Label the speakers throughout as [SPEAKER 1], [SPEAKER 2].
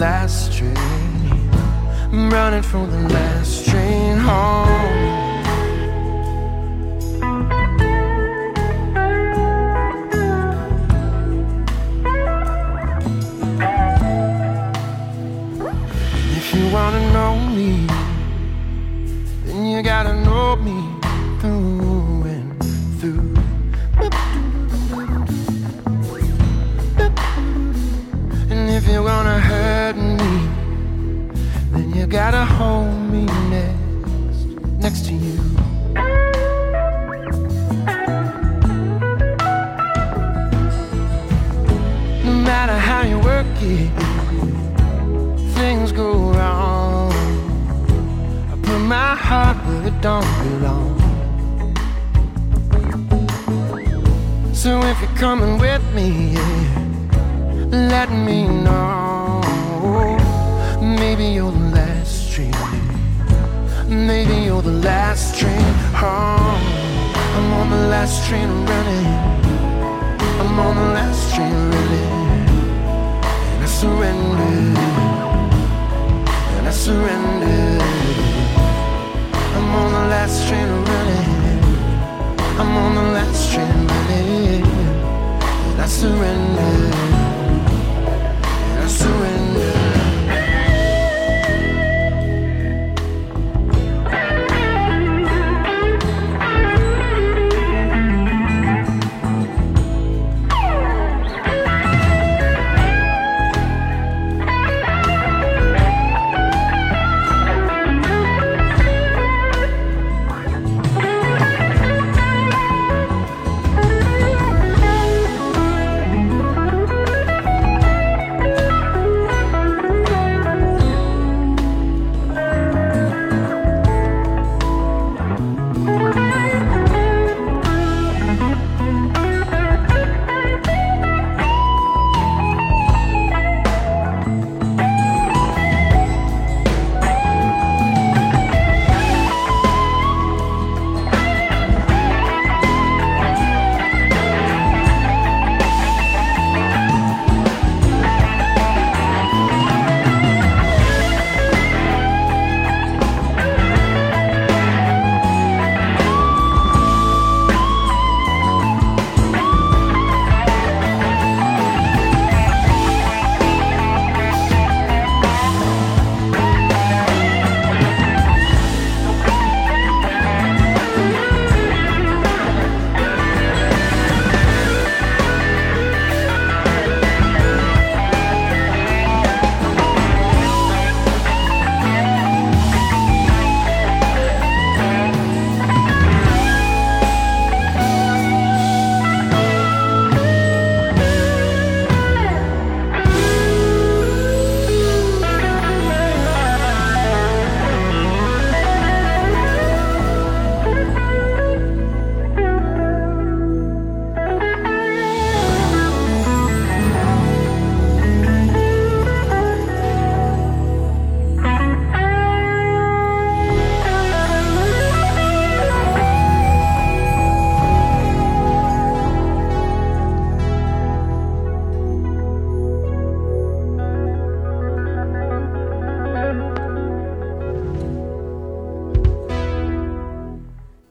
[SPEAKER 1] last train. I'm running for the last train home. Gotta hold me next, next to you. No matter how you work it things go wrong. I put my heart where it don't belong. So if you're coming with me, let me know. Maybe train. Maybe you're the last train home. I'm on the last train running. I'm on the last train running. And I surrender and I surrender. I'm on the last train running. I'm on the last train running. And I surrender.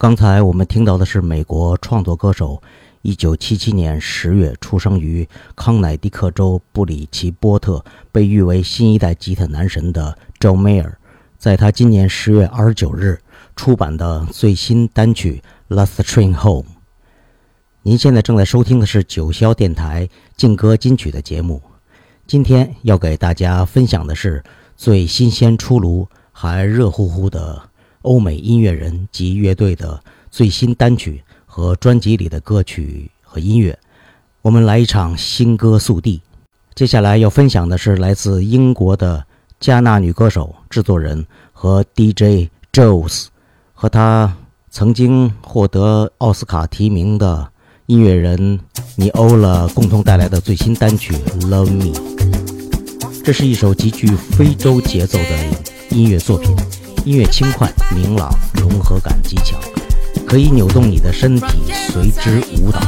[SPEAKER 2] 刚才我们听到的是美国创作歌手，一九七七年十月出生于康乃狄克州布里奇波特，被誉为新一代吉他男神的 Joe Mayer，在他今年十月二十九日出版的最新单曲《Last Train Home》。您现在正在收听的是九霄电台劲歌金曲的节目。
[SPEAKER 3] 今天要给大家分享的是最新鲜出炉、还热乎乎的欧美音乐人及乐队的最新单曲和专辑里的歌曲和音乐。我们来一场新歌速递。接下来要分享的是来自英国的加纳女歌手、制作人和 DJ Jules，和她曾经获得奥斯卡提名的。音乐人尼欧了共同带来的最新单曲《Love Me》，这是一首极具非洲节奏的音乐作品，音乐轻快明朗，融合感极强，可以扭动你的身体，随之舞蹈。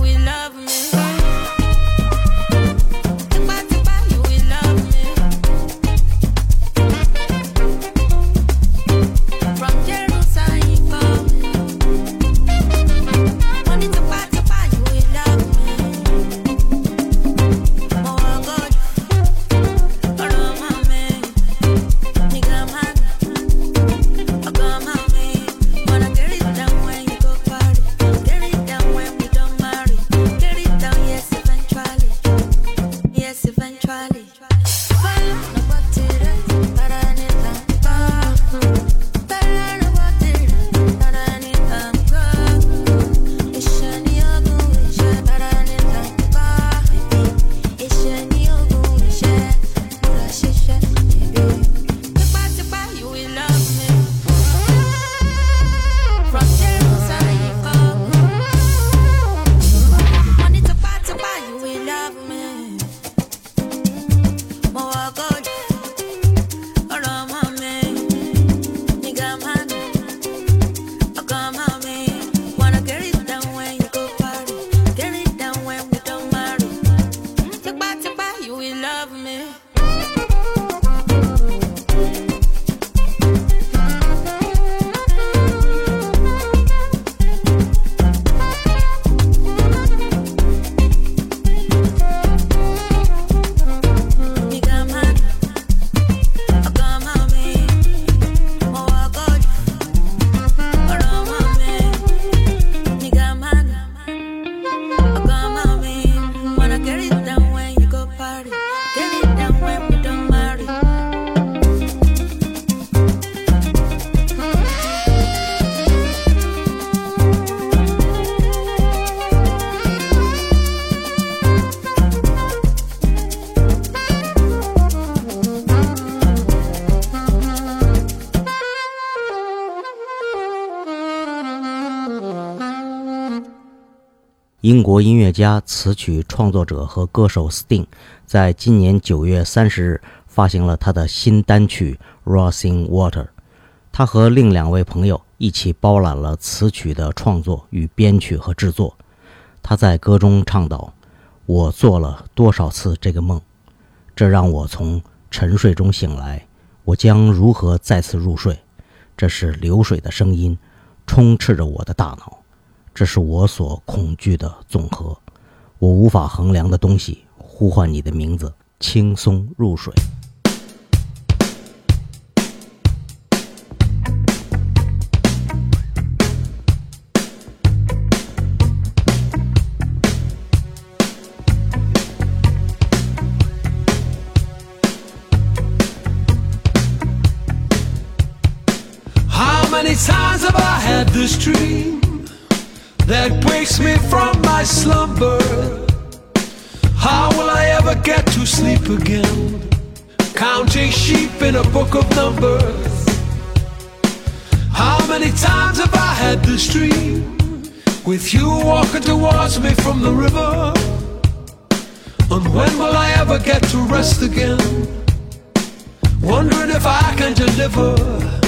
[SPEAKER 3] we love 英国音乐家、词曲创作者和歌手 Sting，在今年九月三十日发行了他的新单曲《Rising Water》。他和另两位朋友一起包揽了词曲的创作与编曲和制作。他在歌中唱道：“我做了多少次这个梦，这让我从沉睡中醒来。我将如何再次入睡？这是流水的声音，充斥着我的大脑。”这是我所恐惧的总和，我无法衡量的东西。呼唤你的名字，轻松入水。
[SPEAKER 4] That wakes me from my slumber. How will I ever get to sleep again? Counting sheep in a book of numbers. How many times have I had this dream? With you walking towards me from the river. And when will I ever get to rest again? Wondering if I can deliver.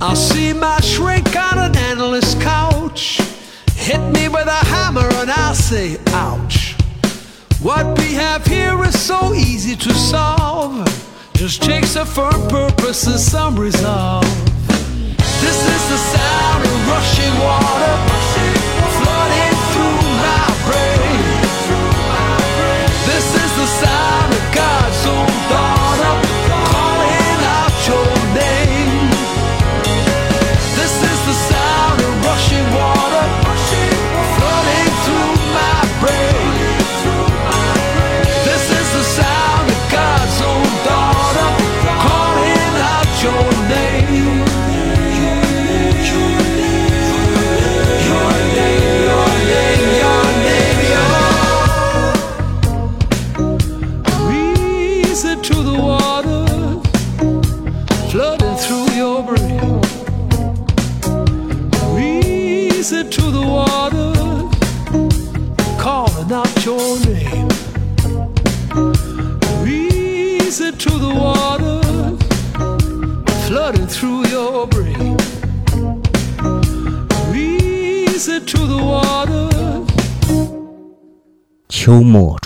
[SPEAKER 4] I'll see my shrink on an endless couch. Hit me with a hammer and I'll say, ouch. What we have here is so easy to solve. Just takes a firm purpose and some resolve. This is the sound of rushing water flooding through my brain. This is the sound of God's own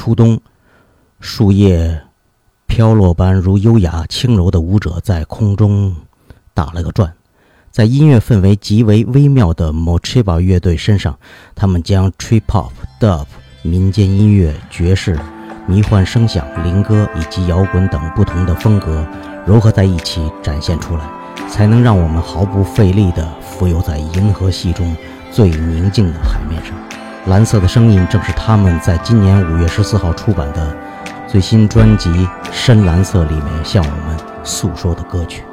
[SPEAKER 5] 初冬，树叶飘落般如优雅轻柔的舞者在空中打了个转，在音乐氛围极为微妙的 Mochiba 乐队身上，他们将 trip hop、dub、民间音乐、爵士、迷幻声响、灵歌以及摇滚等不同的风格糅合在一起展现出来，才能让我们毫不费力地浮游在银河系中最宁静的海面上。蓝色的声音正是他们在今年五月十四号出版的最新专辑《深蓝色》里面向我们诉说的歌曲。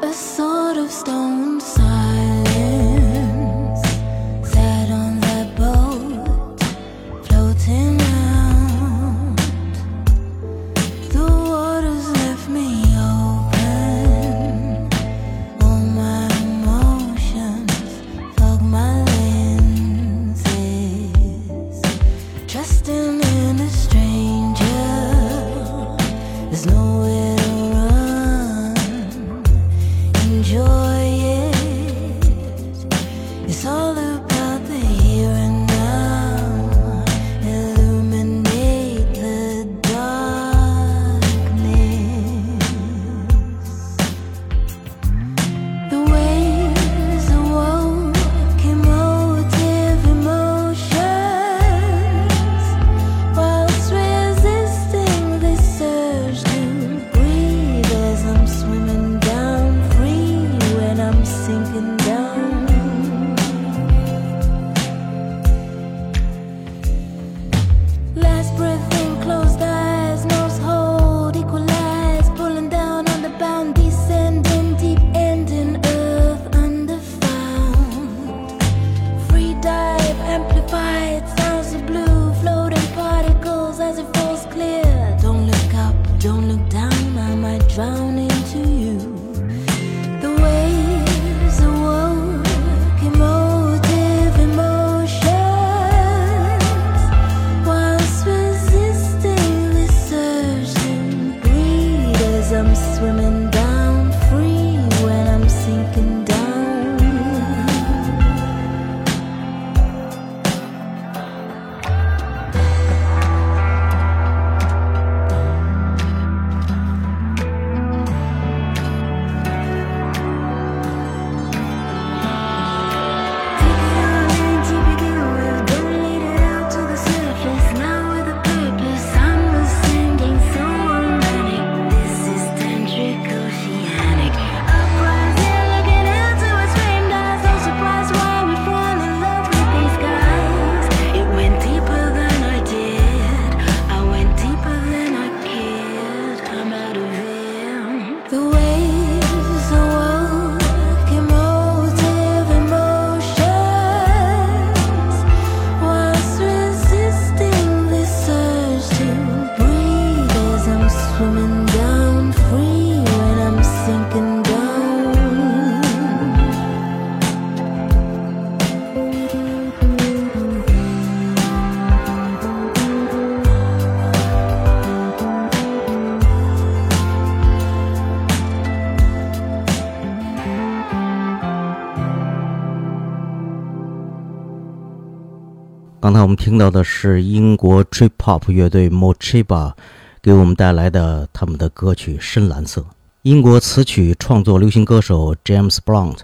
[SPEAKER 2] 我们听到的是英国 Trip Hop 乐队 Mochiba 给我们带来的他们的歌曲《深蓝色》。英国词曲创作流行歌手 James Blunt，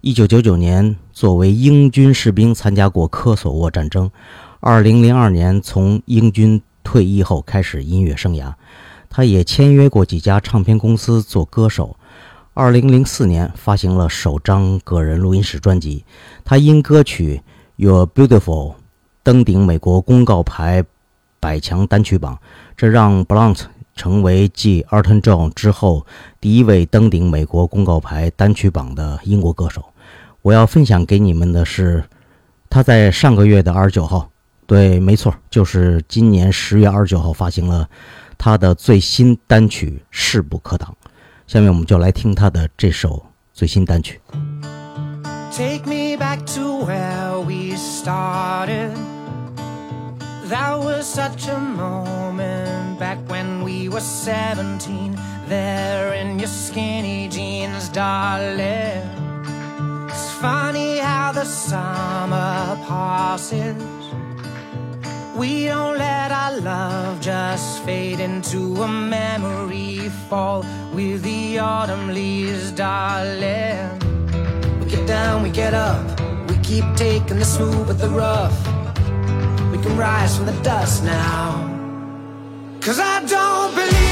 [SPEAKER 2] 一九九九年作为英军士兵参加过科索沃战争。二零零二年从英军退役后开始音乐生涯，他也签约过几家唱片公司做歌手。二零零四年发行了首张个人录音室专辑。他因歌曲《You're Beautiful》登顶美国公告牌百强单曲榜，这让 Blunt 成为继 Elton John 之后第一位登顶美国公告牌单曲榜的英国歌手。我要分享给你们的是，他在上个月的二十九号，对，没错，就是今年十月二十九号发行了他的最新单曲《势不可挡》。下面我们就来听他的这首最新单曲。
[SPEAKER 6] Take me back to where we started. That was such a moment back when we were 17. There in your skinny jeans, darling. It's funny how the summer passes. We don't let our love just fade into a memory fall with the autumn leaves, darling. We get down, we get up. We keep taking the smooth with the rough. Rise from the dust now. Cause I don't believe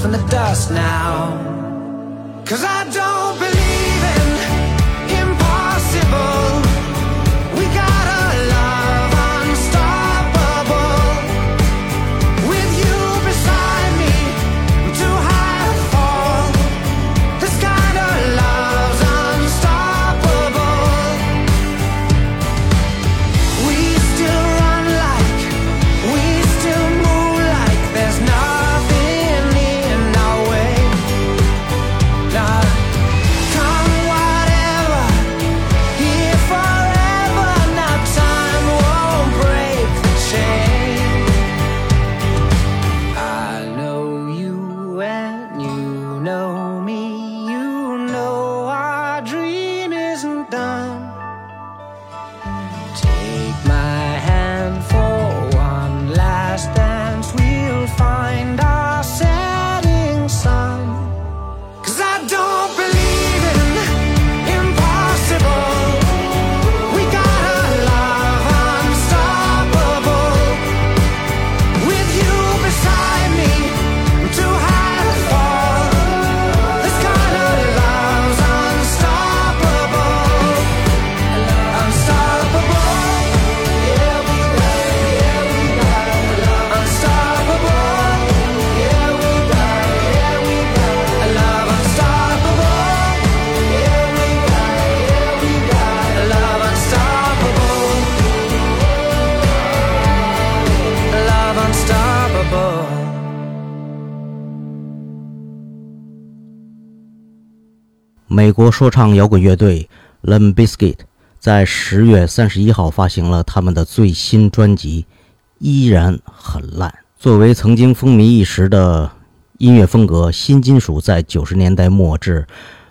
[SPEAKER 6] from the dust now.
[SPEAKER 2] 国说唱摇滚乐队 Limp Bizkit 在十月三十一号发行了他们的最新专辑《依然很烂》。作为曾经风靡一时的音乐风格，新金属在九十年代末至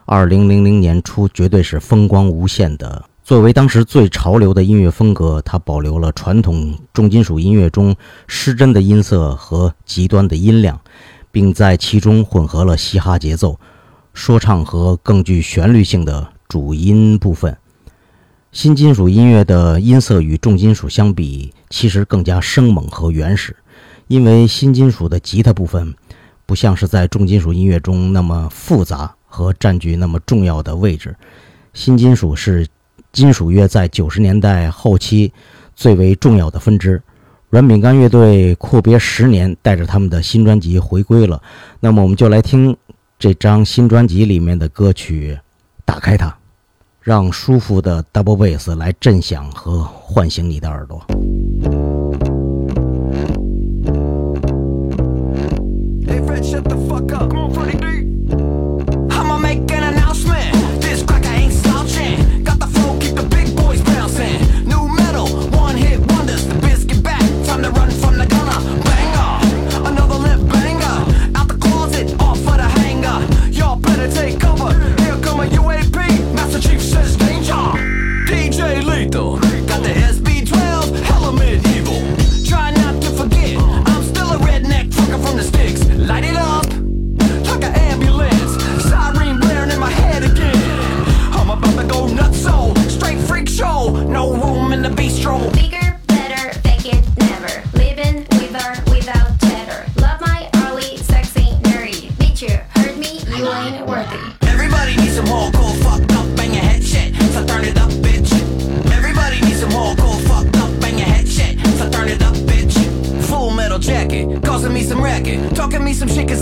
[SPEAKER 2] 二零零零年初绝对是风光无限的。作为当时最潮流的音乐风格，它保留了传统重金属音乐中失真的音色和极端的音量，并在其中混合了嘻哈节奏。说唱和更具旋律性的主音部分。新金属音乐的音色与重金属相比，其实更加生猛和原始，因为新金属的吉他部分不像是在重金属音乐中那么复杂和占据那么重要的位置。新金属是金属乐在九十年代后期最为重要的分支。软饼干乐队阔别十年，带着他们的新专辑回归了。那么，我们就来听这张新专辑里面的歌曲，打开它，让舒服的 double bass 来震响和唤醒你的耳朵。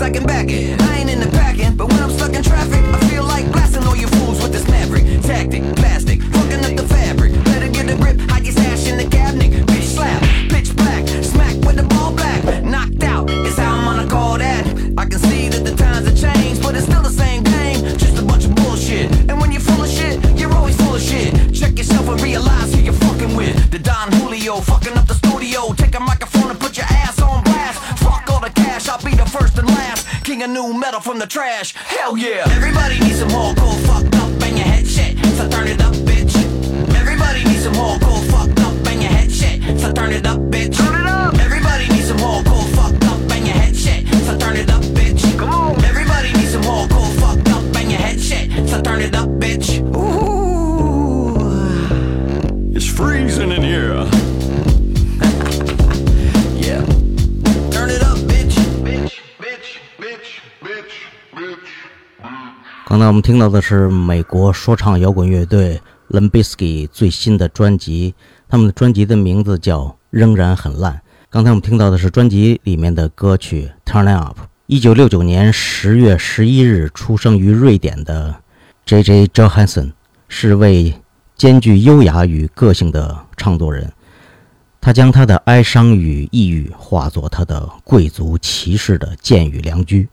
[SPEAKER 7] I can back it. I ain't in the packing, but when I'm stuck in traffic, trash. Hell yeah. Everybody needs some hardcore fucked up, bang your head shit. So turn it up,
[SPEAKER 2] 我们听到的是美国说唱摇滚乐队 Limp Bizkit 最新的专辑，他们的专辑的名字叫《仍然很烂》。刚才我们听到的是专辑里面的歌曲《Turn Up》。一九六九年十月十一日出生于瑞典的 J.J. Johansson 是位兼具优雅与个性的唱作人。他将他的哀伤与抑郁化作他的贵族骑士的剑与良驹，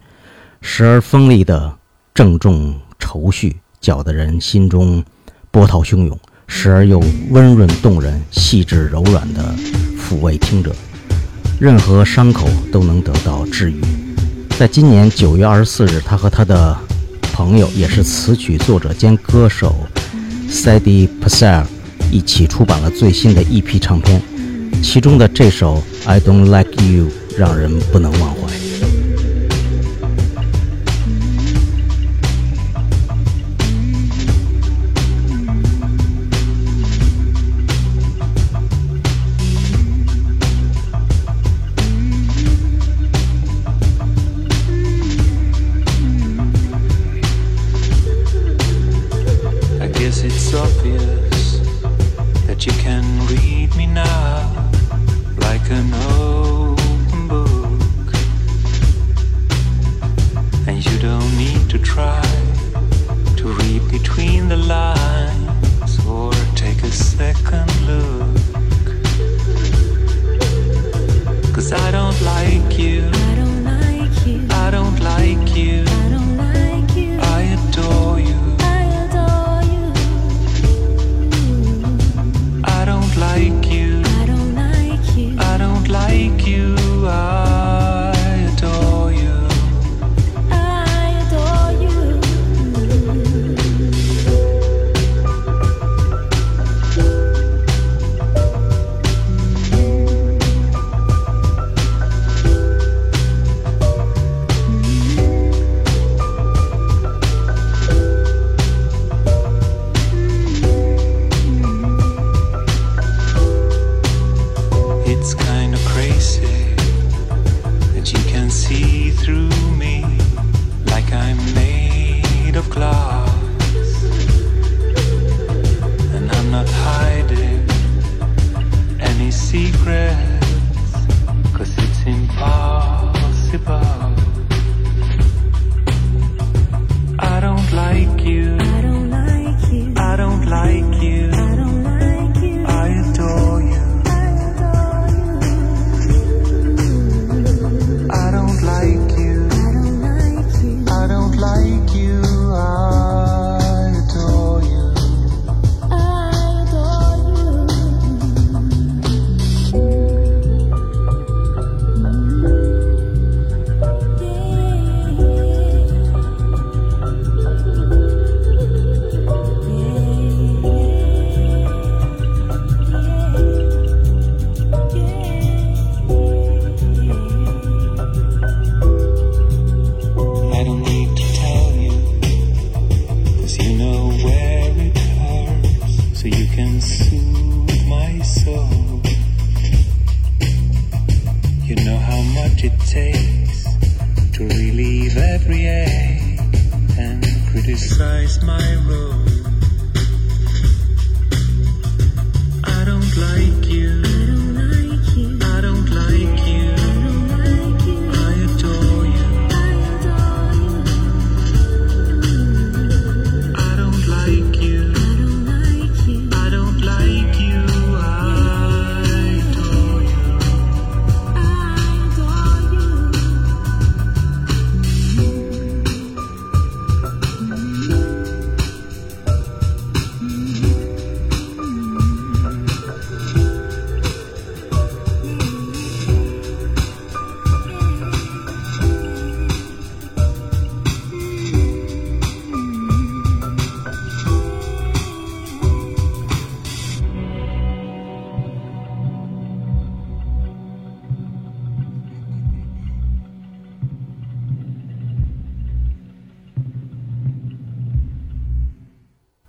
[SPEAKER 2] 时而锋利的郑重愁绪，搅得人心中波涛汹涌；时而又温润动人、细致柔软的抚慰听者，任何伤口都能得到治愈。在今年九月二十四日，他和他的朋友，也是词曲作者兼歌手 Sadie p a s s e r 一起出版了最新的一批唱片，其中的这首《I Don't Like You》让人不能忘怀。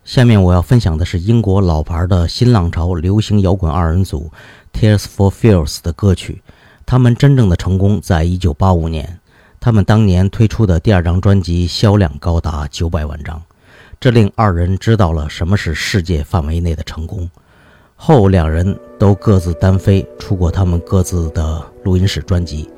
[SPEAKER 2] 下面我要分享的是英国老牌的新浪潮流行摇滚二人组 Tears for Fears 的歌曲。他们真正的成功在一九八五年，他们当年推出的第二张专辑销量高达九百万张，这令二人知道了什么是世界范围内的成功。后两人都各自单飞，出过他们各自的录音室专辑。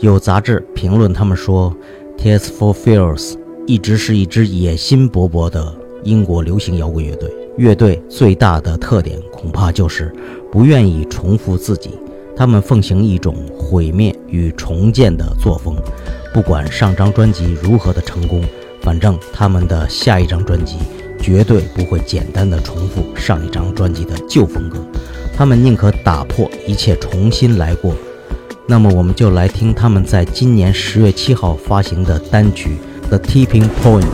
[SPEAKER 2] 有杂志评论他们说，Tears for Fears 一直是一支野心勃勃的英国流行摇滚乐队。乐队最大的特点恐怕就是不愿意重复自己，他们奉行一种毁灭与重建的作风。不管上张专辑如何的成功，反正他们的下一张专辑绝对不会简单的重复上一张专辑的旧风格，他们宁可打破一切，重新来过。那么，我们就来听他们在今年十月七号发行的单曲《The Tipping Point》。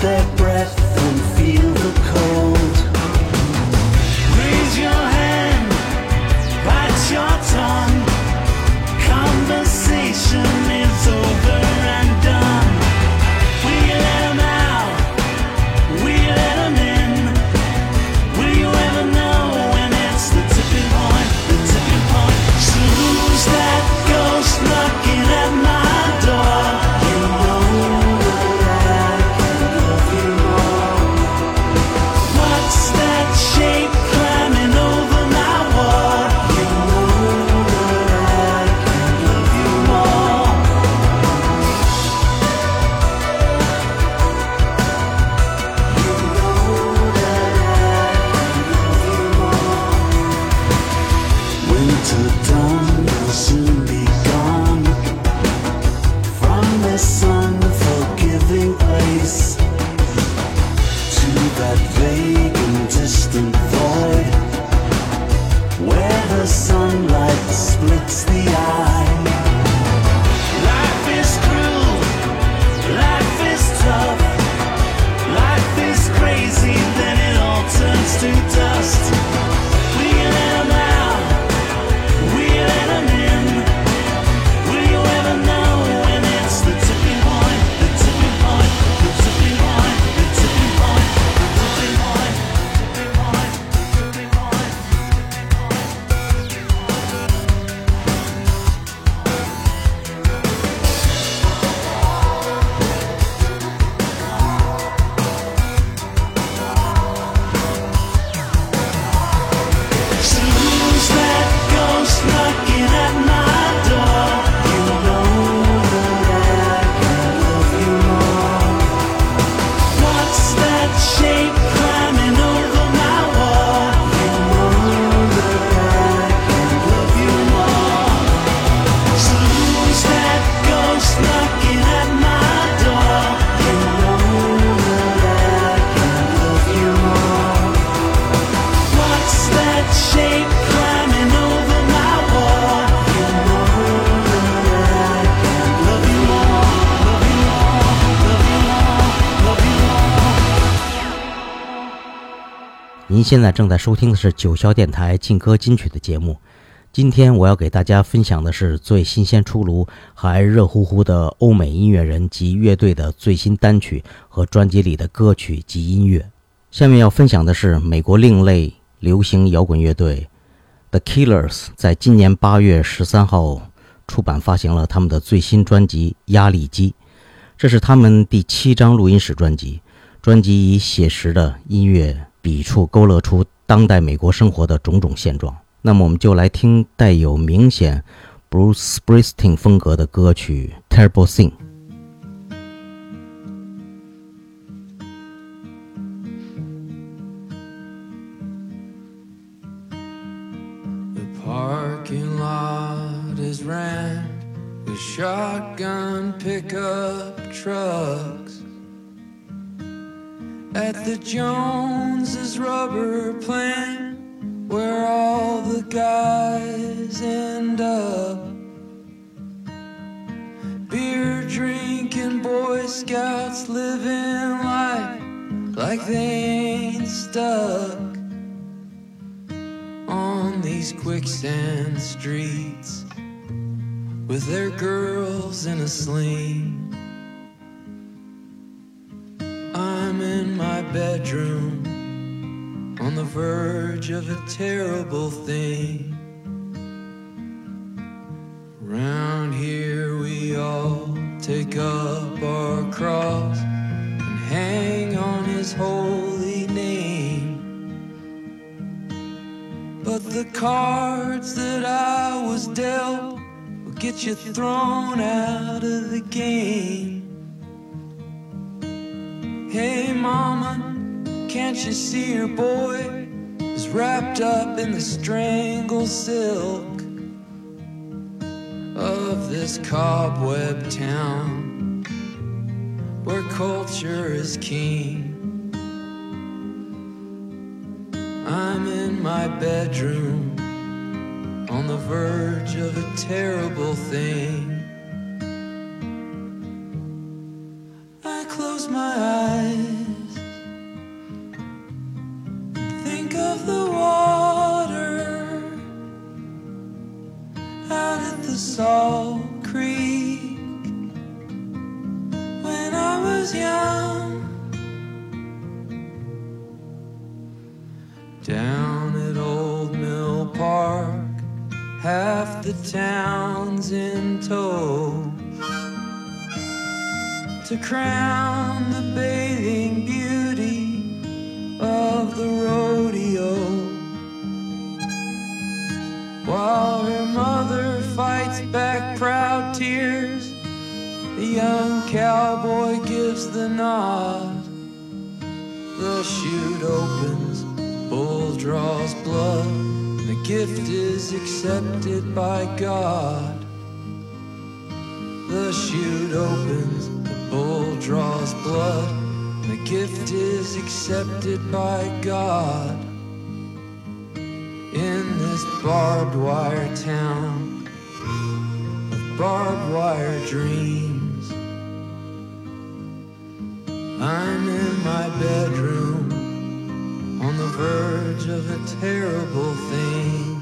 [SPEAKER 8] step
[SPEAKER 2] 您现在正在收听的是九霄电台劲歌金曲的节目。今天我要给大家分享的是最新鲜出炉、还热乎乎的欧美音乐人及乐队的最新单曲和专辑里的歌曲及音乐。下面要分享的是美国另类流行摇滚乐队 The Killers 在今年八月十三号出版发行了他们的最新专辑《压力机》，这是他们第七张录音室专辑。专辑以写实的音乐笔触勾勒出当代美国生活的种种现状。那么，我们就来听带有明显 Bruce Springsteen 风格的歌曲《Terrible Thing》。
[SPEAKER 4] The parking lot is rammed with shotgun pickup trucks. At the Joneses rubber plant, where all the guys end up. Beer drinking Boy Scouts living life like they ain't stuck on these quicksand streets with their girls in a sling. A terrible thing. Round here, we all take up our cross and hang on his holy name. But the cards that I was dealt will get you thrown out of the game. Hey, mama, can't you see your boy wrapped up in the strangle silk of this cobweb town where culture is king? I'm in my bedroom on the verge of a terrible thing. The bathing beauty of the rodeo. While her mother fights back proud tears, the young cowboy gives the nod. The chute opens, bull draws blood, and the gift is accepted by God. The chute opens, bull draws blood, the gift is accepted by God. In this barbed wire town of barbed wire dreams. I'm in my bedroom on the verge of a terrible thing.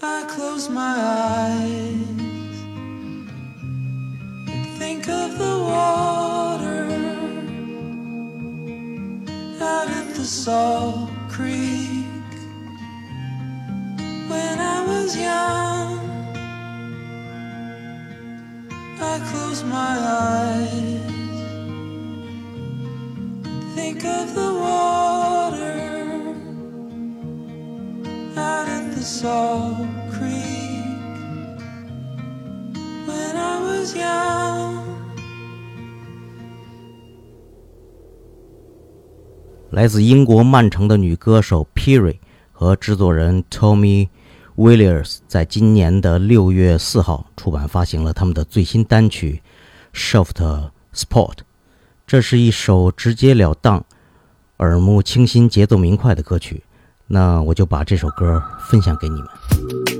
[SPEAKER 4] I close my eyes of the water out at the Salt Creek when I was young. I close my eyes think of the water out at the Salt Creek when I was young.
[SPEAKER 2] 来自英国曼城的女歌手 Piri 和制作人 Tommy Williams 在今年的六月四号出版发行了他们的最新单曲《Soft Spot》。这是一首直截了当、耳目清新、节奏明快的歌曲。那我就把这首歌分享给你们。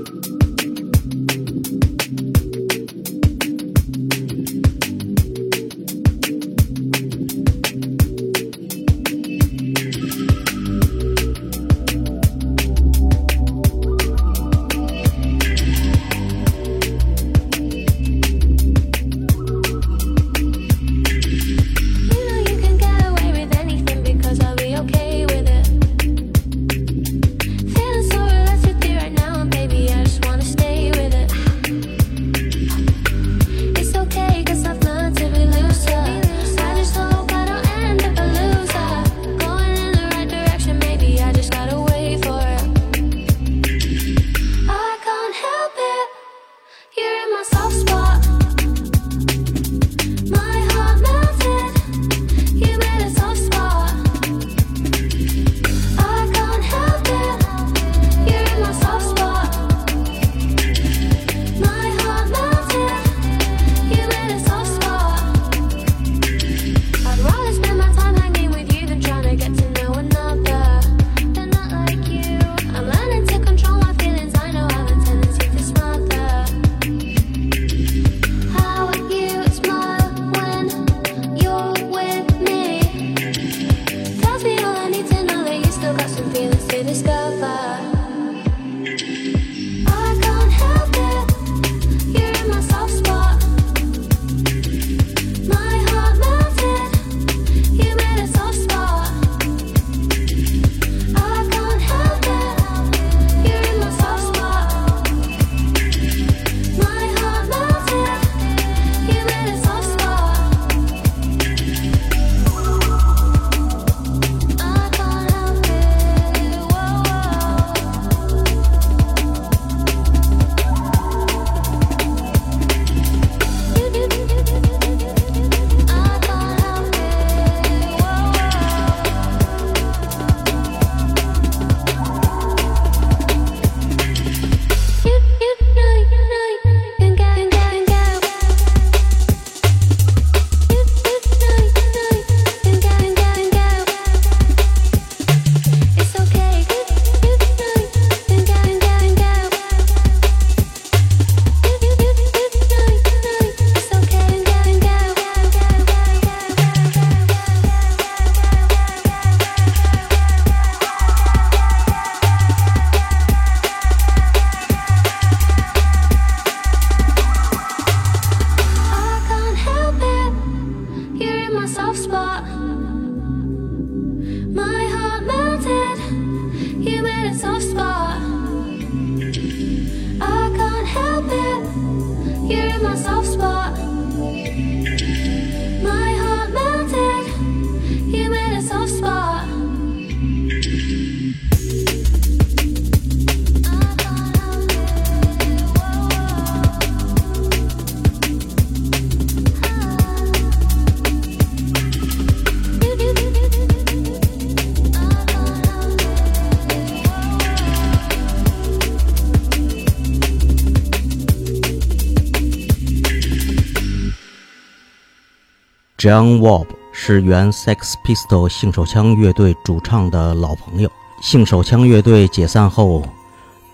[SPEAKER 2] John Wobb 是原 Sex Pistol 性手枪乐队主唱的老朋友。性手枪乐队解散后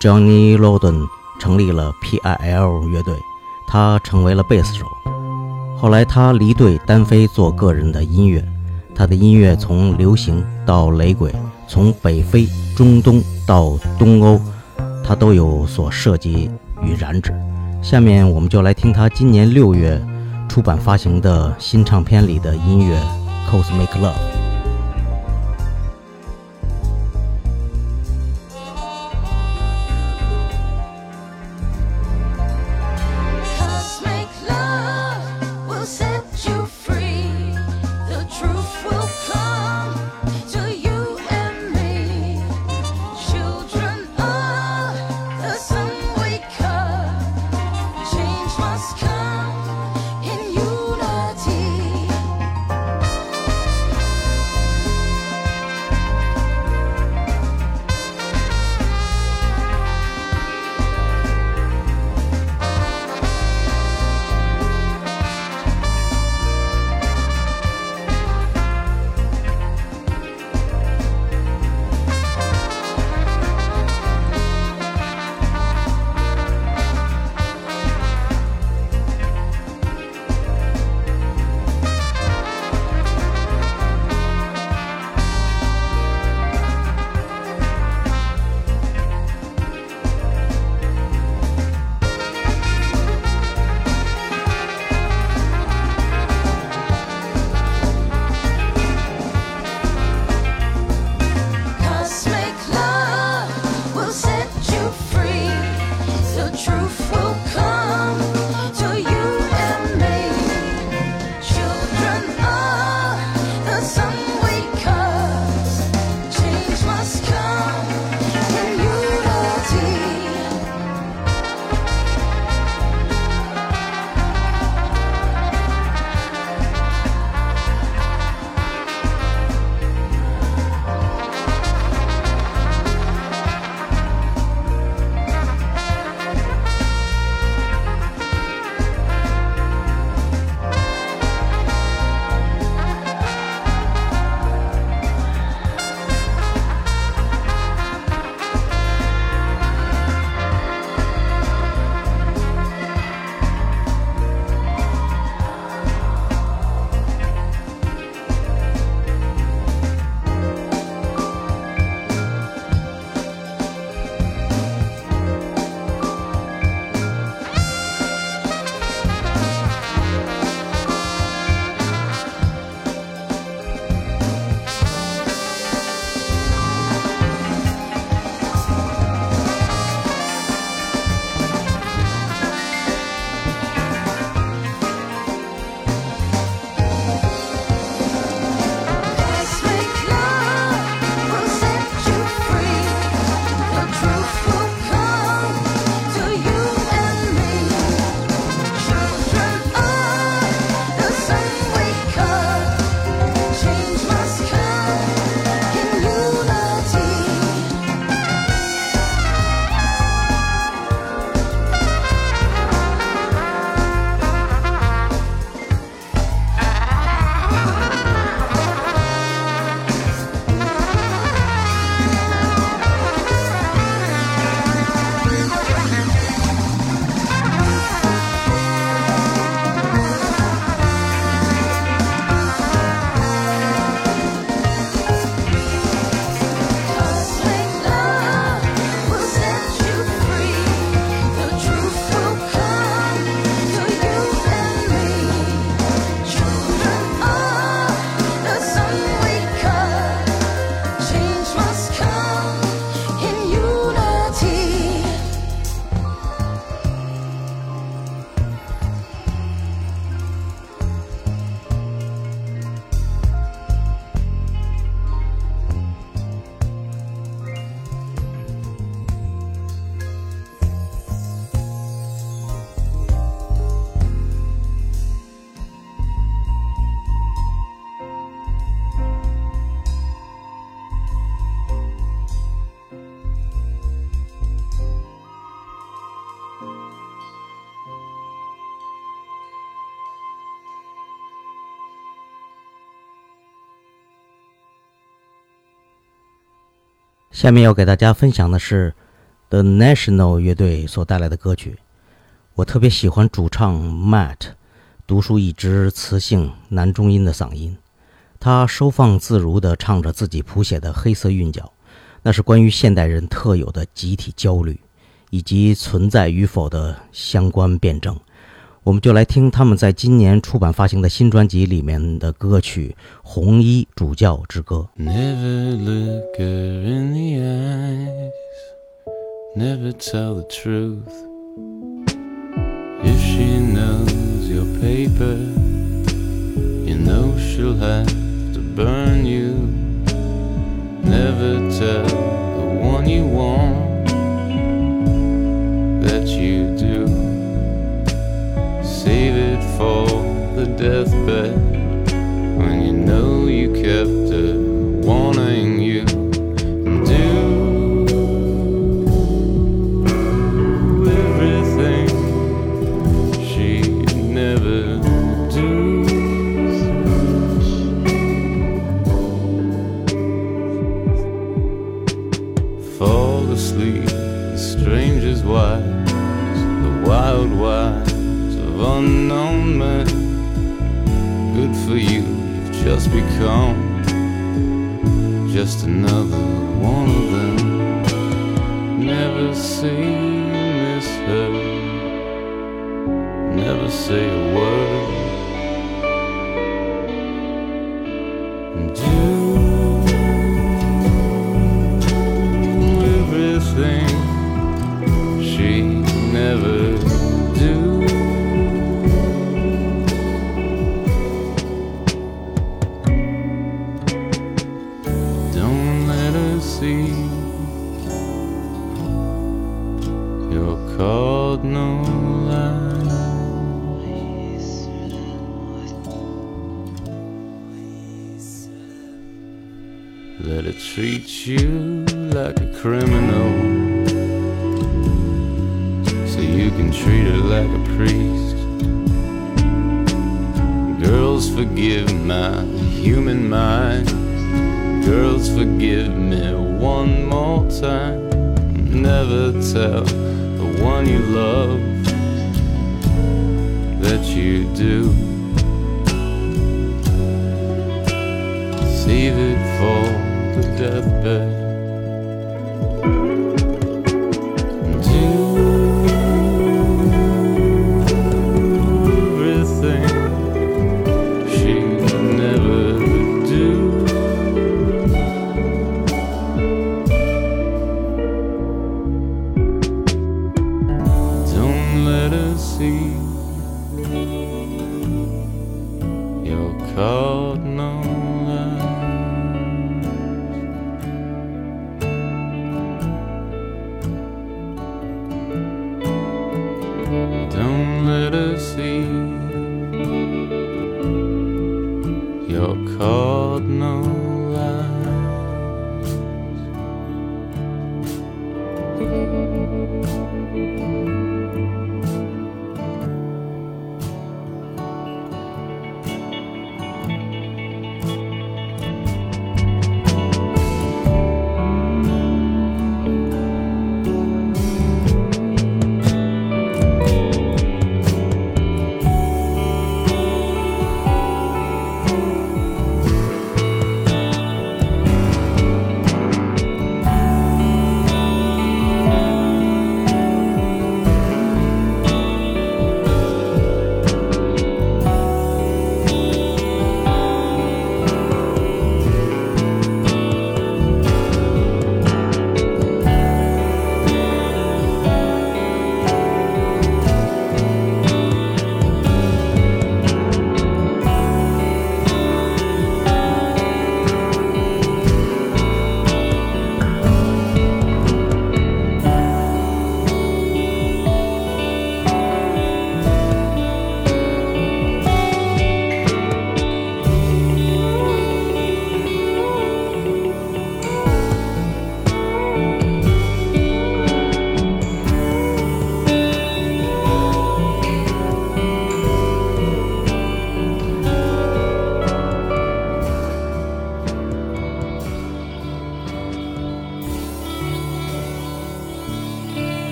[SPEAKER 2] ，Johnny Loden 成立了 P.I.L 乐队，他成为了贝斯手。后来他离队单飞做个人的音乐，他的音乐从流行到雷鬼，从北非、中东到东欧，他都有所涉及与染指。下面我们就来听他今年六月出版发行的新唱片里的音乐《Cosmic Love》。下面要给大家分享的是 The National 乐队所带来的歌曲。我特别喜欢主唱 Matt 独树一帜磁性男中音的嗓音，他收放自如地唱着自己谱写的黑色韵脚，那是关于现代人特有的集体焦虑，以及存在与否的相关辩证。我们就来听他们在今年出版发行的新专辑里面的歌曲《红衣主教之歌》。
[SPEAKER 9] Never look her in the eyes. Never tell the truth. If she knows your paper, you know she'll have to burn you. Never tell the one you want that you do. Save it for the deathbed. When you know you kept her wanting unknown men good for you. You've just become just another one of them. Never say you miss her. Never say a word. You can treat her like a priest. Girls, forgive my human mind. Girls, forgive me one more time. Never tell the one you love that you do. Save it for the deathbed.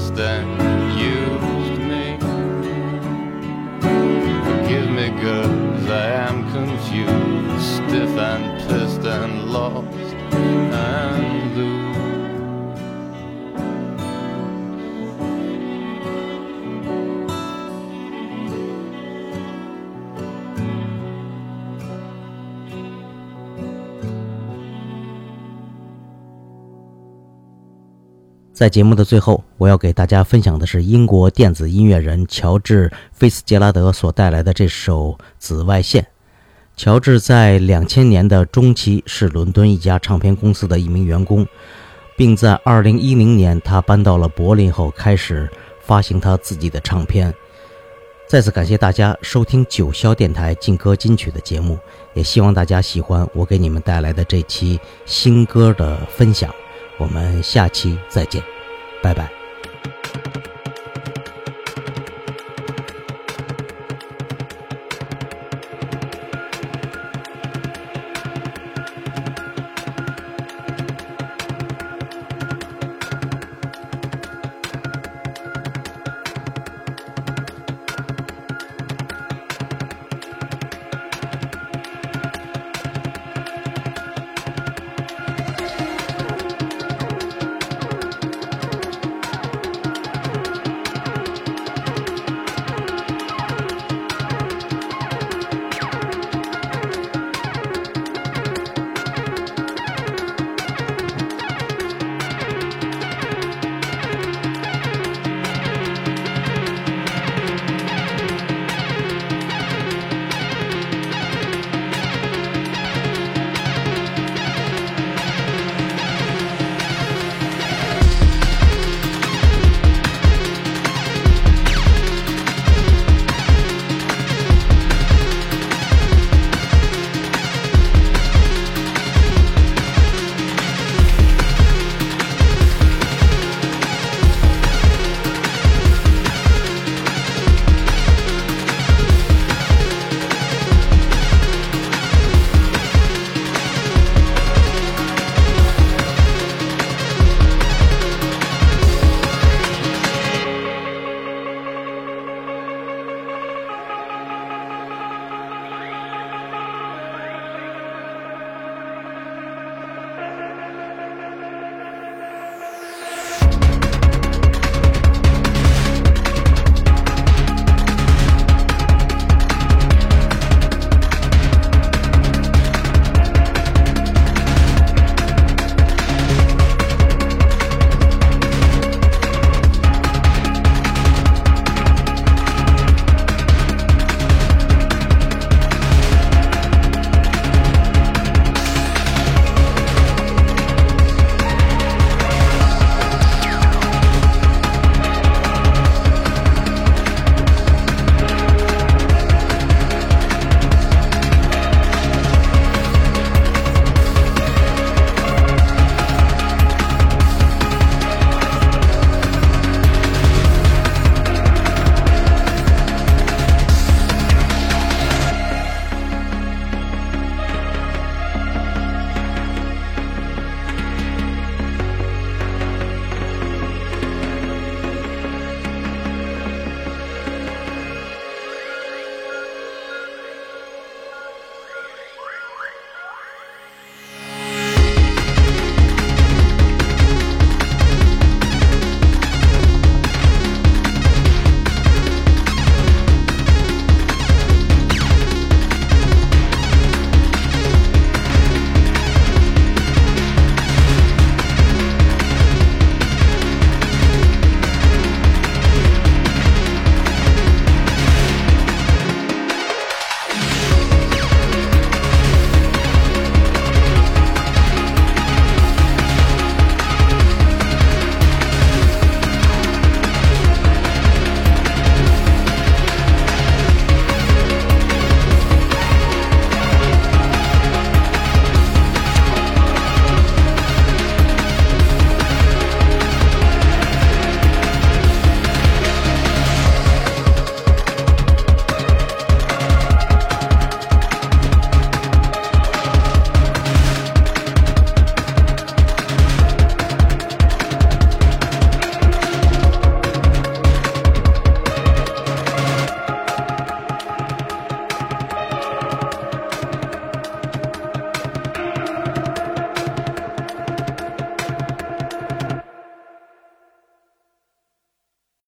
[SPEAKER 9] understand
[SPEAKER 2] 在节目的最后，我要给大家分享的是英国电子音乐人乔治·菲斯杰拉德所带来的这首《紫外线》。乔治在两千年的中期是伦敦一家唱片公司的一名员工，并在二零一零年他搬到了柏林后开始发行他自己的唱片。再次感谢大家收听九霄电台劲歌金曲的节目，也希望大家喜欢我给你们带来的这期新歌的分享。我们下期再见拜拜。